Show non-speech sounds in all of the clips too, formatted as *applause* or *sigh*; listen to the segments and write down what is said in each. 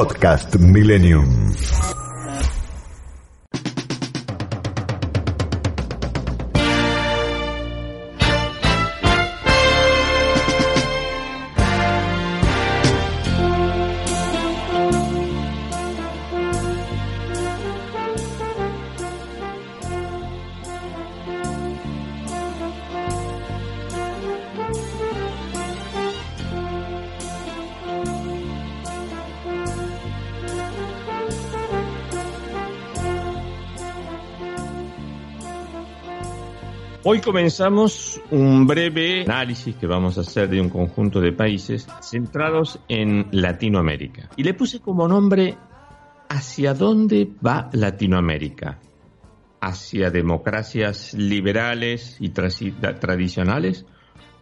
Podcast Millennium. Hoy comenzamos un breve análisis que vamos a hacer de un conjunto de países centrados en Latinoamérica. Y le puse como nombre ¿Hacia dónde va Latinoamérica? ¿Hacia democracias liberales y tradicionales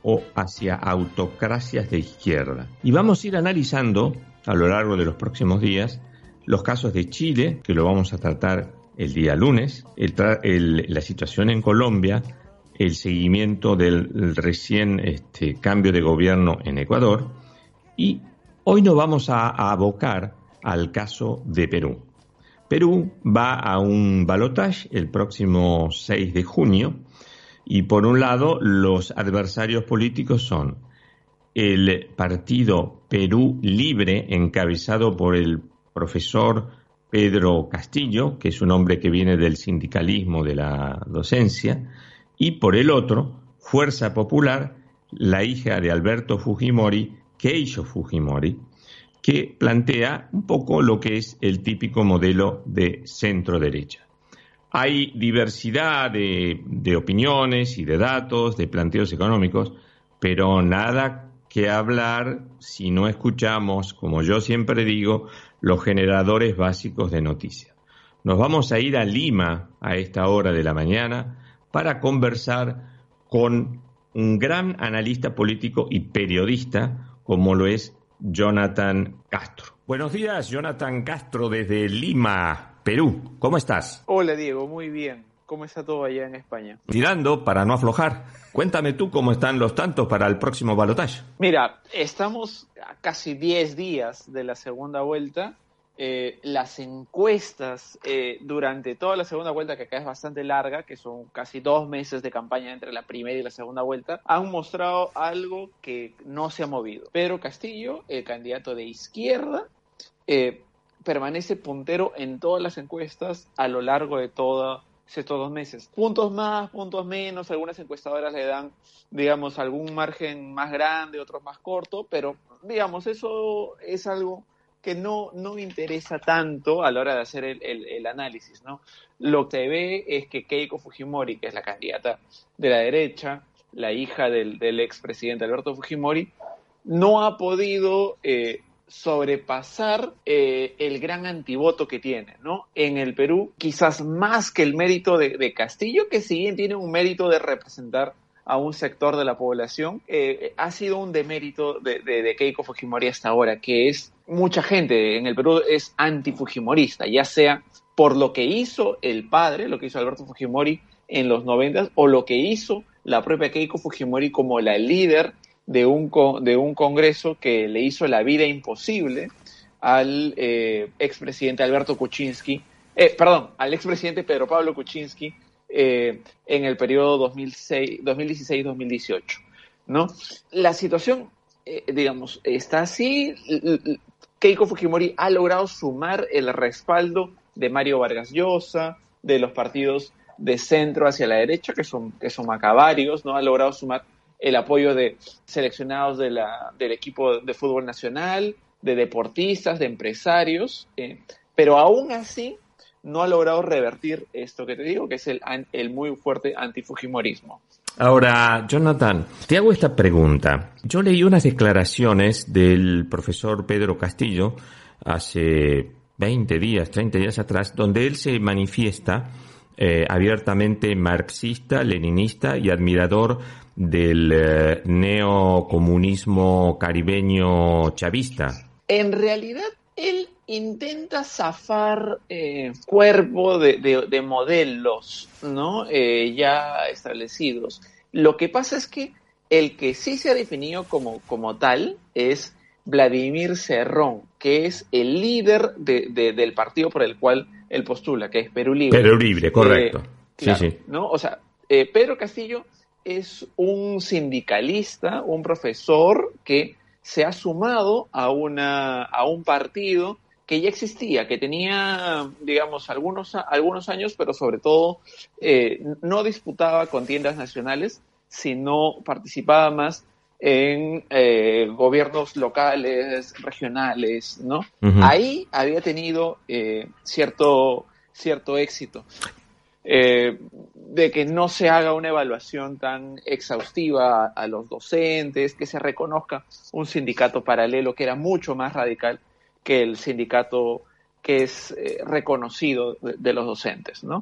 o hacia autocracias de izquierda? Y vamos a ir analizando a lo largo de los próximos días los casos de Chile, que lo vamos a tratar el día lunes, la situación en Colombia, el seguimiento del recién este, cambio de gobierno en Ecuador y hoy nos vamos a, abocar al caso de Perú. Perú va a un balotaje el próximo 6 de junio y por un lado los adversarios políticos son el partido Perú Libre encabezado por el profesor Pedro Castillo, que es un hombre que viene del sindicalismo de la docencia, y por el otro, Fuerza Popular, la hija de Alberto Fujimori, Keisho Fujimori, que plantea un poco lo que es el típico modelo de centro derecha. Hay diversidad de, de, opiniones y de datos, de planteos económicos, pero nada que hablar si no escuchamos, como yo siempre digo, los generadores básicos de noticias. Nos vamos a ir a Lima a esta hora de la mañana para conversar con un gran analista político y periodista como lo es Jonathan Castro. Buenos días, Jonathan Castro desde Lima, Perú. ¿Cómo estás? Hola Diego, muy bien. ¿Cómo está todo allá en España? Tirando para no aflojar. Cuéntame tú cómo están los tantos para el próximo balotaje. Mira, estamos a casi 10 días de la segunda vuelta eh, las encuestas eh, durante toda la segunda vuelta, que acá es bastante larga, que son casi dos meses de campaña entre la primera y la segunda vuelta, han mostrado algo que no se ha movido. Pedro Castillo, el candidato de izquierda, eh, permanece puntero en todas las encuestas a lo largo de toda estos dos meses. Puntos más, puntos menos, algunas encuestadoras le dan, digamos, algún margen más grande, otros más corto, pero, digamos, eso es algo que no, no interesa tanto a la hora de hacer el, el, análisis, ¿no? Lo que se ve es que Keiko Fujimori, que es la candidata de la derecha, la hija del, del expresidente Alberto Fujimori, no ha podido eh, sobrepasar eh, el gran antivoto que tiene, ¿no? En el Perú, quizás más que el mérito de, Castillo, que si bien tiene un mérito de representar a un sector de la población, eh, ha sido un demérito de, de, Keiko Fujimori hasta ahora, que es mucha gente en el Perú es antifujimorista, ya sea por lo que hizo el padre, lo que hizo Alberto Fujimori en los noventas, o lo que hizo la propia Keiko Fujimori como la líder de un, de un congreso que le hizo la vida imposible al eh, expresidente Alberto Kuczynski, eh, perdón, al expresidente Pedro Pablo Kuczynski, eh, en el periodo 2016-2018. ¿no? La situación, eh, digamos, está así. Keiko Fujimori ha logrado sumar el respaldo de Mario Vargas Llosa, de los partidos de centro hacia la derecha, que son, que son macabarios, ¿no? Ha logrado sumar el apoyo de seleccionados del equipo de fútbol nacional, de deportistas, de empresarios, eh, pero aún así no ha logrado revertir esto que te digo, que es el, el muy fuerte antifujimorismo. Ahora, Jonathan, te hago esta pregunta. Yo leí unas declaraciones del profesor Pedro Castillo hace 20 días, 30 días atrás, donde él se manifiesta eh, abiertamente marxista, leninista y admirador del eh, neocomunismo caribeño chavista. En realidad, él intenta zafar eh, cuerpo de, modelos ¿no? Eh, ya establecidos. Lo que pasa es que el que sí se ha definido como, como tal es Vladimir Serrón, que es el líder del partido por el cual él postula, que es Perú Libre. Perú Libre, correcto. sí, sí. ¿no? O sea, Pedro Castillo es un sindicalista, un profesor que se ha sumado a, una, a un partido que ya existía, que tenía, digamos, algunos, algunos años, pero sobre todo eh, no disputaba contiendas nacionales, sino participaba más en eh, gobiernos locales, regionales, ¿no? Ahí había tenido eh, cierto, cierto éxito. De que no se haga una evaluación tan exhaustiva a, los docentes, que se reconozca un sindicato paralelo que era mucho más radical que el sindicato que es eh, reconocido de, los docentes, ¿no?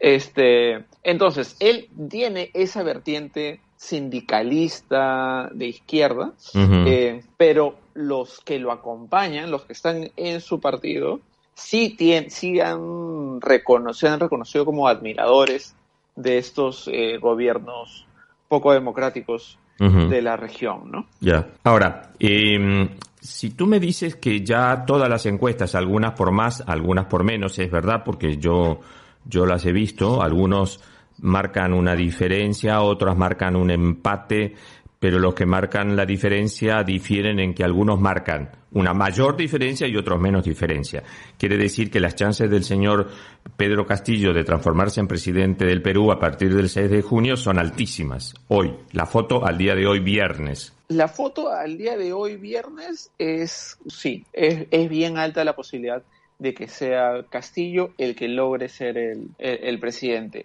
Este, entonces, él tiene esa vertiente sindicalista de izquierda, eh, pero los que lo acompañan, los que están en su partido, sí, sí han, reconocido, han reconocido como admiradores de estos eh, gobiernos poco democráticos de la región, ¿no? Ya. Ahora, em, si tú me dices que ya todas las encuestas, algunas por más, algunas por menos, es verdad, porque yo, yo las he visto, algunos marcan una diferencia, otras marcan un empate, pero los que marcan la diferencia difieren en que algunos marcan una mayor diferencia y otros menos diferencia. Quiere decir que las chances del señor Pedro Castillo de transformarse en presidente del Perú a partir del 6 de junio son altísimas. Hoy, la foto al día de hoy viernes. La foto al día de hoy viernes es, sí, es, bien alta la posibilidad de que sea Castillo el que logre ser el, el presidente.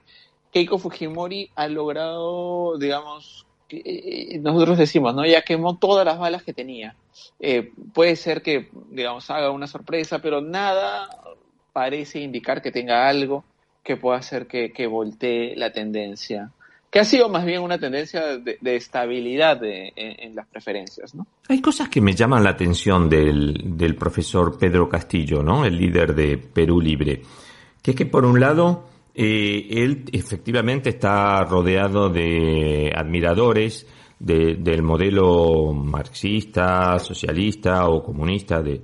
Keiko Fujimori ha logrado, digamos, nosotros decimos, ¿no? Ya quemó todas las balas que tenía. Eh, puede ser que, digamos, haga una sorpresa, pero nada parece indicar que tenga algo que pueda hacer que, voltee la tendencia. Que ha sido más bien una tendencia de, estabilidad en, las preferencias, ¿no? Hay cosas que me llaman la atención del, del profesor Pedro Castillo, ¿no? El líder de Perú Libre. Que es que por un lado eh, él efectivamente está rodeado de admiradores del modelo marxista, socialista o comunista de,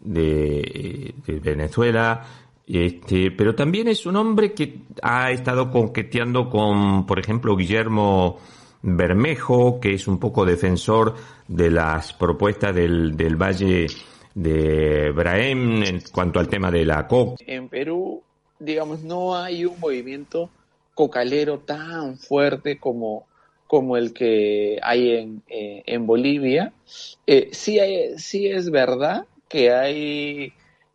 de, Venezuela, este, pero también es un hombre que ha estado coqueteando con, por ejemplo, Guillermo Bermejo, que es un poco defensor de las propuestas del, del Valle de Braem en cuanto al tema de la Perú digamos, no hay un movimiento cocalero tan fuerte como, como el que hay en, eh, en Bolivia. Eh, sí, sí es verdad que hay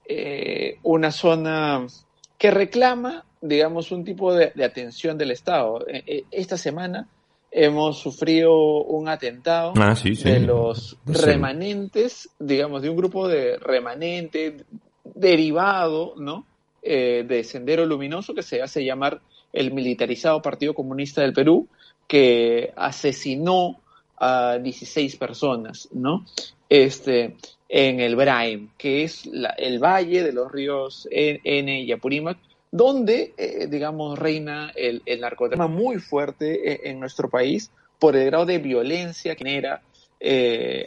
eh, una zona que reclama, digamos, un tipo de, atención del Estado. esta semana hemos sufrido un atentado ah, de los remanentes, digamos, de un grupo de remanentes derivado, ¿no? Eh, de Sendero Luminoso que se hace llamar el militarizado Partido Comunista del Perú, que asesinó a 16 personas, ¿no? Este, en el Braem, que es el valle de los ríos N y Apurímac, donde, eh, digamos, reina el, el narcotráfico muy fuerte eh, en, nuestro país por el grado de violencia que genera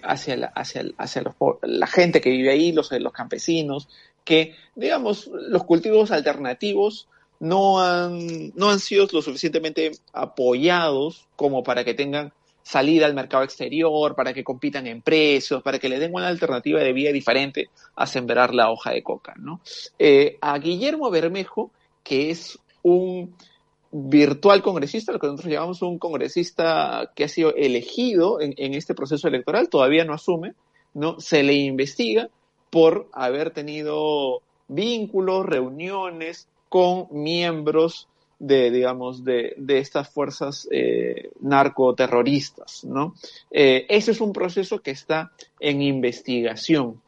hacia, la, hacia, hacia la gente que vive ahí, los, los campesinos, que, digamos, los cultivos alternativos no han, no han sido lo suficientemente apoyados como para que tengan salida al mercado exterior, para que compitan en precios, para que le den una alternativa de vida diferente a sembrar la hoja de coca. ¿no? Eh, a Guillermo Bermejo, que es un virtual congresista, lo que nosotros llamamos un congresista que ha sido elegido en, en este proceso electoral, todavía no asume, ¿no? se le investiga por haber tenido vínculos, reuniones con miembros de, digamos, de, estas fuerzas eh, narcoterroristas, ¿no? Eh, ese es un proceso que está en investigación.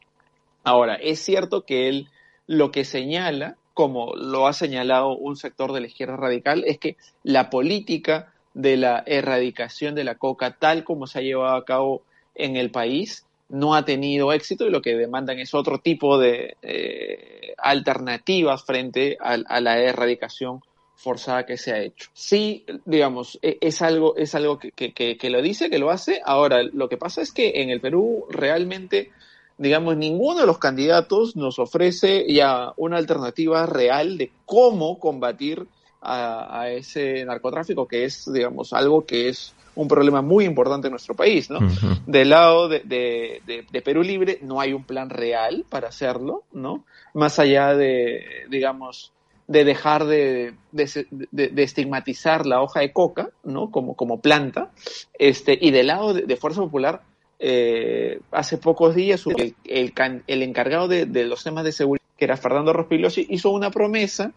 Ahora, es cierto que él lo que señala, como lo ha señalado un sector de la izquierda radical, es que la política de la erradicación de la coca, tal como se ha llevado a cabo en el país, no ha tenido éxito y lo que demandan es otro tipo de eh, alternativas frente a, la erradicación forzada que se ha hecho. Sí, digamos, e, es algo, es algo que, que, lo dice, que lo hace. Ahora, lo que pasa es que en el Perú realmente digamos, ninguno de los candidatos nos ofrece ya una alternativa real de cómo combatir a, ese narcotráfico, que es, digamos, algo que es un problema muy importante en nuestro país, ¿no? Del lado de, de, Perú Libre no hay un plan real para hacerlo, ¿no? Más allá de, digamos, de dejar de, de, estigmatizar la hoja de coca, ¿no? Como, como planta. Este, y del lado de, Fuerza Popular, eh, hace pocos días el, el, encargado de, los temas de seguridad, que era Fernando Rospigliosi, hizo una promesa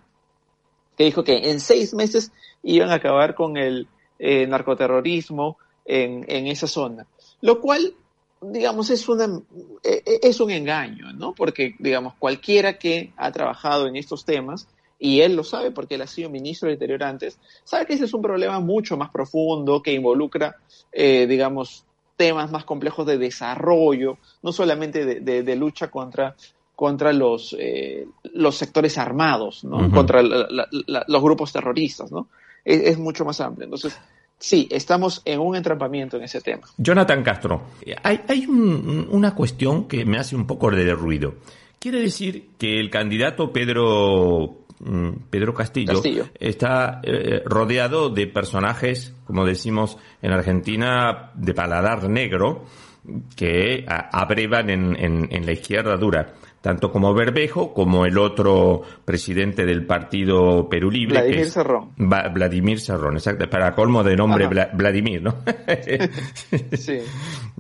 que dijo que en seis meses iban a acabar con el eh, narcoterrorismo en, en esa zona. Lo cual digamos, es, una, eh, es un engaño, ¿no? Porque, digamos, cualquiera que ha trabajado en estos temas y él lo sabe porque él ha sido ministro del Interior antes, sabe que ese es un problema mucho más profundo que involucra, eh, digamos, temas más complejos de desarrollo, no solamente de, lucha contra, contra los, eh, los sectores armados, ¿no? contra los grupos terroristas, ¿no? Es, mucho más amplio. Entonces, sí, estamos en un entrampamiento en ese tema. Jonathan Castro, hay, hay una cuestión que me hace un poco de ruido. Quiere decir que el candidato Pedro Mm, Pedro Castillo, está eh, rodeado de personajes, como decimos en Argentina, de paladar negro, que abrevan en, la izquierda dura tanto como Berbejo como el otro presidente del partido Perú Libre. Vladimir Serrón. Vladimir Serrón, exacto, para colmo de nombre Vladimir, ¿no? *laughs* sí.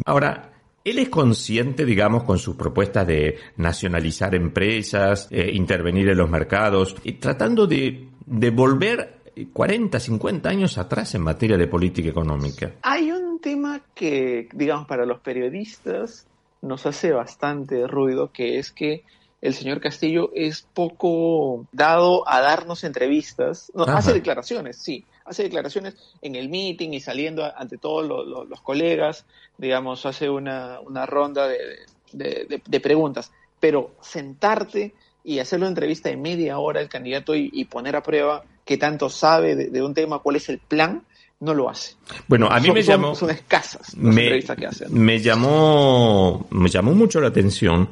Ahora, él es consciente, digamos, con sus propuestas de nacionalizar empresas, eh, intervenir en los mercados, y tratando de, de volver 40, 50 años atrás en materia de política económica. Hay un tema que, digamos, para los periodistas nos hace bastante ruido, que es que el señor Castillo es poco dado a darnos entrevistas, no, hace declaraciones, sí, hace declaraciones en el meeting y saliendo ante todos los colegas, digamos, hace una, una ronda de, preguntas, pero sentarte y hacer una entrevista de media hora al candidato y, poner a prueba qué tanto sabe de, un tema, cuál es el plan, no lo hace. Bueno, a mí me llamó... Son, escasas las entrevistas que hacen. Me llamó, me llamó mucho la atención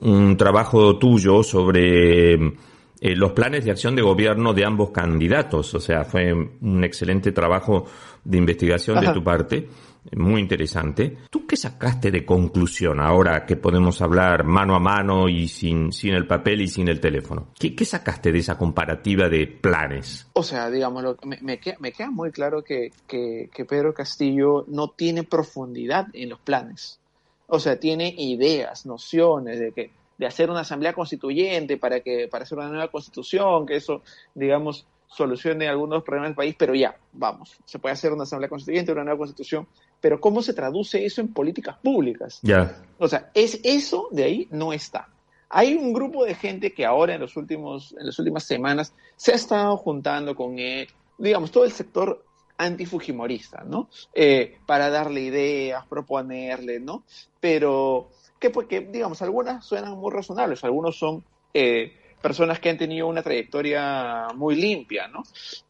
un trabajo tuyo sobre eh, los planes de acción de gobierno de ambos candidatos. O sea, fue un excelente trabajo de investigación de tu parte, muy interesante. ¿Tú qué sacaste de conclusión ahora que podemos hablar mano a mano y sin, sin el papel y sin el teléfono? ¿Qué, qué sacaste de esa comparativa de planes? O sea, digamos, me, me, queda, me queda muy claro que, que, que Pedro Castillo no tiene profundidad en los planes. O sea, tiene ideas, nociones de que de hacer una asamblea constituyente para que para hacer una nueva constitución, que eso, digamos, solucione algunos problemas del país, pero ya, vamos, se puede hacer una asamblea constituyente, una nueva constitución, pero ¿cómo se traduce eso en políticas públicas? Ya. O sea, es eso de ahí no está. Hay un grupo de gente que ahora en los últimos en las últimas semanas se ha estado juntando con él, digamos, todo el sector antifujimorista, ¿no? Eh, para darle ideas, proponerle, ¿no? Pero que, porque, digamos, algunas suenan muy razonables, algunos son eh, personas que han tenido una trayectoria muy limpia, ¿no?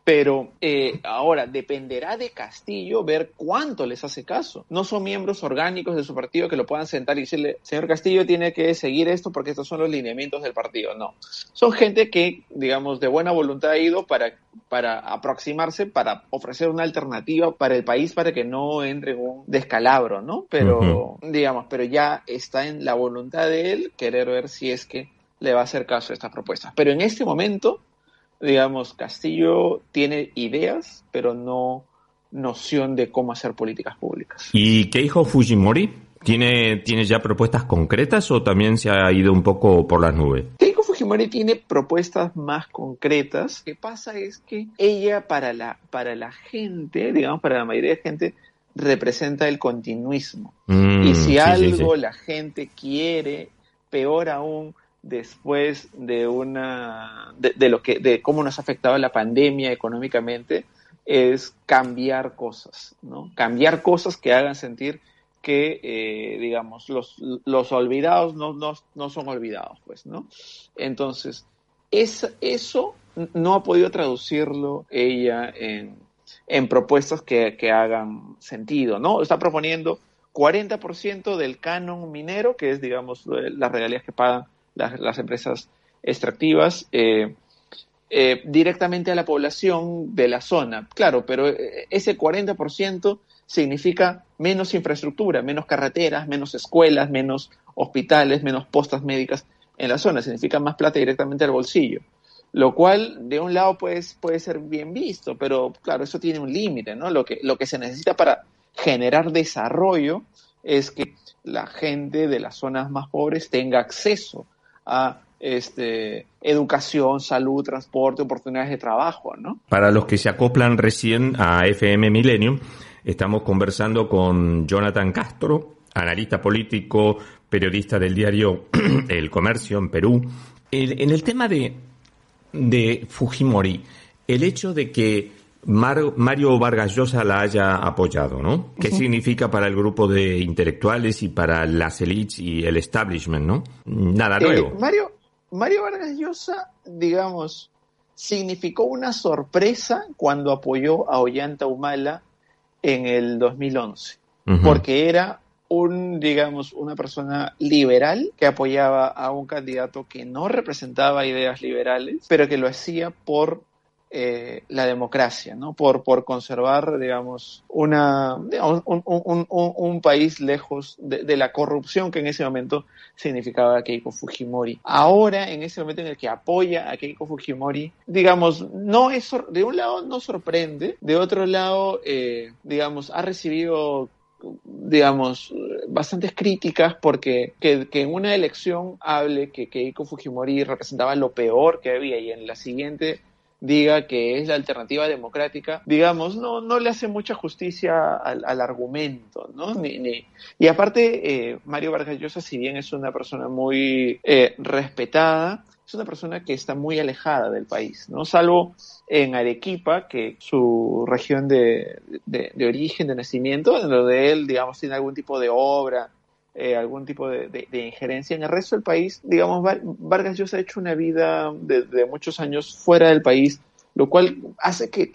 Pero eh, ahora dependerá de Castillo ver cuánto les hace caso. No son miembros orgánicos de su partido que lo puedan sentar y decirle, señor Castillo tiene que seguir esto porque estos son los lineamientos del partido. No. Son gente que, digamos, de buena voluntad ha ido para, para aproximarse, para ofrecer una alternativa para el país para que no entre en un descalabro, ¿no? Pero, digamos, pero ya está en la voluntad de él querer ver si es que le va a hacer caso a estas propuestas. Pero en este momento, digamos, Castillo tiene ideas, pero no noción de cómo hacer políticas públicas. ¿Y qué dijo Fujimori? ¿Tiene, ¿Tiene ya propuestas concretas o también se ha ido un poco por las nubes? Keiko Fujimori tiene propuestas más concretas. Lo que pasa es que ella para la, para la gente, digamos, para la mayoría de gente, representa el continuismo. Mm, y si algo la gente quiere, peor aún, después de una de, lo que de cómo nos ha afectado la pandemia económicamente es cambiar cosas no cambiar cosas que hagan sentir que eh, digamos los, los olvidados no, no, no, son olvidados pues no entonces es, eso no ha podido traducirlo ella en, en propuestas que, que hagan sentido no está proponiendo 40% del canon minero, que es, digamos, las regalías que pagan las, empresas extractivas, eh, eh, directamente a la población de la zona. Claro, pero eh, ese 40% significa menos infraestructura, menos carreteras, menos escuelas, menos hospitales, menos postas médicas en la zona. Significa más plata directamente al bolsillo. Lo cual, de un lado, puede, puede ser bien visto, pero claro, eso tiene un límite, ¿no? Lo que, lo que se necesita para generar desarrollo es que la gente de las zonas más pobres tenga acceso a este, educación, salud, transporte, oportunidades de trabajo, ¿no? Para los que se acoplan recién a FM Millennium, Estamos conversando con Jonathan Castro, analista político, periodista del diario *clears throat* El Comercio en Perú. en el tema de, de Fujimori, el hecho de que Mario Vargas Llosa la haya apoyado, ¿no? ¿Qué significa para el grupo de intelectuales y para las elites y el establishment, ¿no? Nada eh, nuevo. Mario, Mario Vargas Llosa, digamos, significó una sorpresa cuando apoyó a Ollanta Humala en el 2011, porque era un, digamos, una persona liberal que apoyaba a un candidato que no representaba ideas liberales, pero que lo hacía por eh, la democracia, ¿no? Por, por conservar, digamos, una, un, país lejos de, la corrupción que en ese momento significaba Keiko Fujimori. Ahora, en ese momento en el que apoya a Keiko Fujimori, digamos, no es, de un lado no sorprende, de otro lado, eh, digamos, ha recibido digamos, bastantes críticas porque que, que, en una elección hable que Keiko Fujimori representaba lo peor que había y en la siguiente diga que es la alternativa democrática, digamos, no, no le hace mucha justicia al, argumento, ¿no? Ni, ni... Y aparte, eh, Mario Vargas Llosa, si bien es una persona muy eh, respetada, es una persona que está muy alejada del país, ¿no? Salvo en Arequipa, que su región de, de, origen, de nacimiento, en lo de él, digamos, tiene algún tipo de obra eh, algún tipo de, injerencia. En el resto del país, digamos, Vargas Llosa ha hecho una vida de, muchos años fuera del país, lo cual hace que,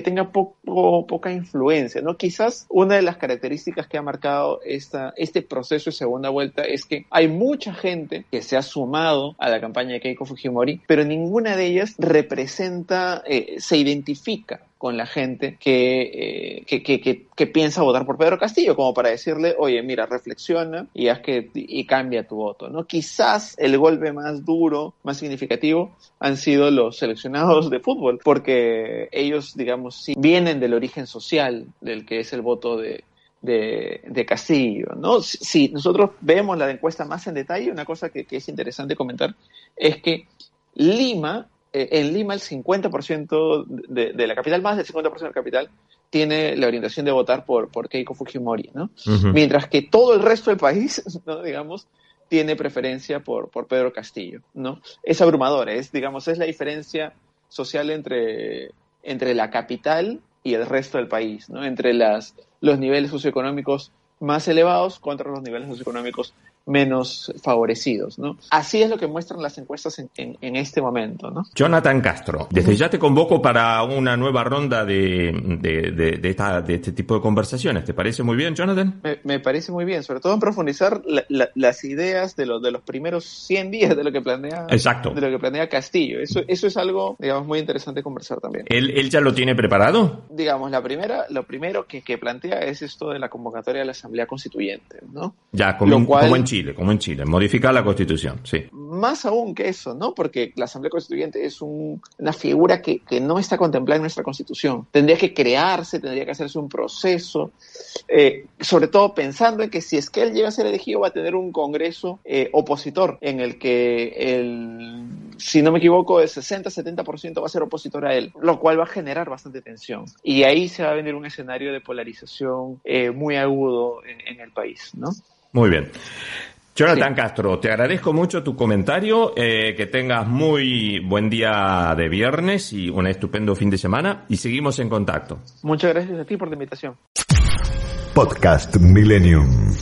tenga poco, poca influencia, ¿no? Quizás una de las características que ha marcado esta, este proceso de segunda vuelta es que hay mucha gente que se ha sumado a la campaña de Keiko Fujimori, pero ninguna de ellas representa, eh, se identifica con la gente eh, que, que, que, piensa votar por Pedro Castillo, como para decirle, oye, mira, reflexiona y haz que y cambia tu voto, ¿no? Quizás el golpe más duro, más significativo, han sido los seleccionados de fútbol, porque ellos, digamos, sí, vienen del origen social del que es el voto de, de, Castillo, ¿no? Si, nosotros vemos la encuesta más en detalle, una cosa que, que es interesante comentar es que Lima eh, en Lima el 50% de, de, la capital, más del 50% de la capital, tiene la orientación de votar por, por Keiko Fujimori, ¿no? Mientras que todo el resto del país, *laughs* ¿no? digamos, tiene preferencia por, por Pedro Castillo, ¿no? Es abrumador, es, digamos, es la diferencia social entre, entre la capital y el resto del país, ¿no? Entre las, los niveles socioeconómicos más elevados contra los niveles socioeconómicos menos favorecidos, ¿no? Así es lo que muestran las encuestas en, en, este momento, ¿no? Jonathan Castro, desde ya te convoco para una nueva ronda de, de, de, esta, de este tipo de conversaciones. ¿Te parece muy bien, Jonathan? Me, parece muy bien, sobre todo en profundizar las ideas de, los de los primeros 100 días de lo que planea Exacto. de lo que planea Castillo. Eso, eso es algo, digamos, muy interesante conversar también. ¿Él, él ya lo tiene preparado? Digamos, la primera, lo primero que, que plantea es esto de la convocatoria de la Asamblea Constituyente, ¿no? Ya, como, como en Chile como en Chile, modificar la constitución, sí. Más aún que eso, ¿no? Porque la Asamblea Constituyente es una figura que, no está contemplada en nuestra constitución. Tendría que crearse, tendría que hacerse un proceso, eh, sobre todo pensando en que si es que él llega a ser elegido va a tener un Congreso eh, opositor en el que el, si no me equivoco, el 60-70% va a ser opositor a él, lo cual va a generar bastante tensión. Y ahí se va a venir un escenario de polarización eh, muy agudo en, en el país, ¿no? Muy bien. Jonathan Castro, te agradezco mucho tu comentario, eh, que tengas muy buen día de viernes y un estupendo fin de semana y seguimos en contacto. Muchas gracias a ti por la invitación. Podcast Millennium.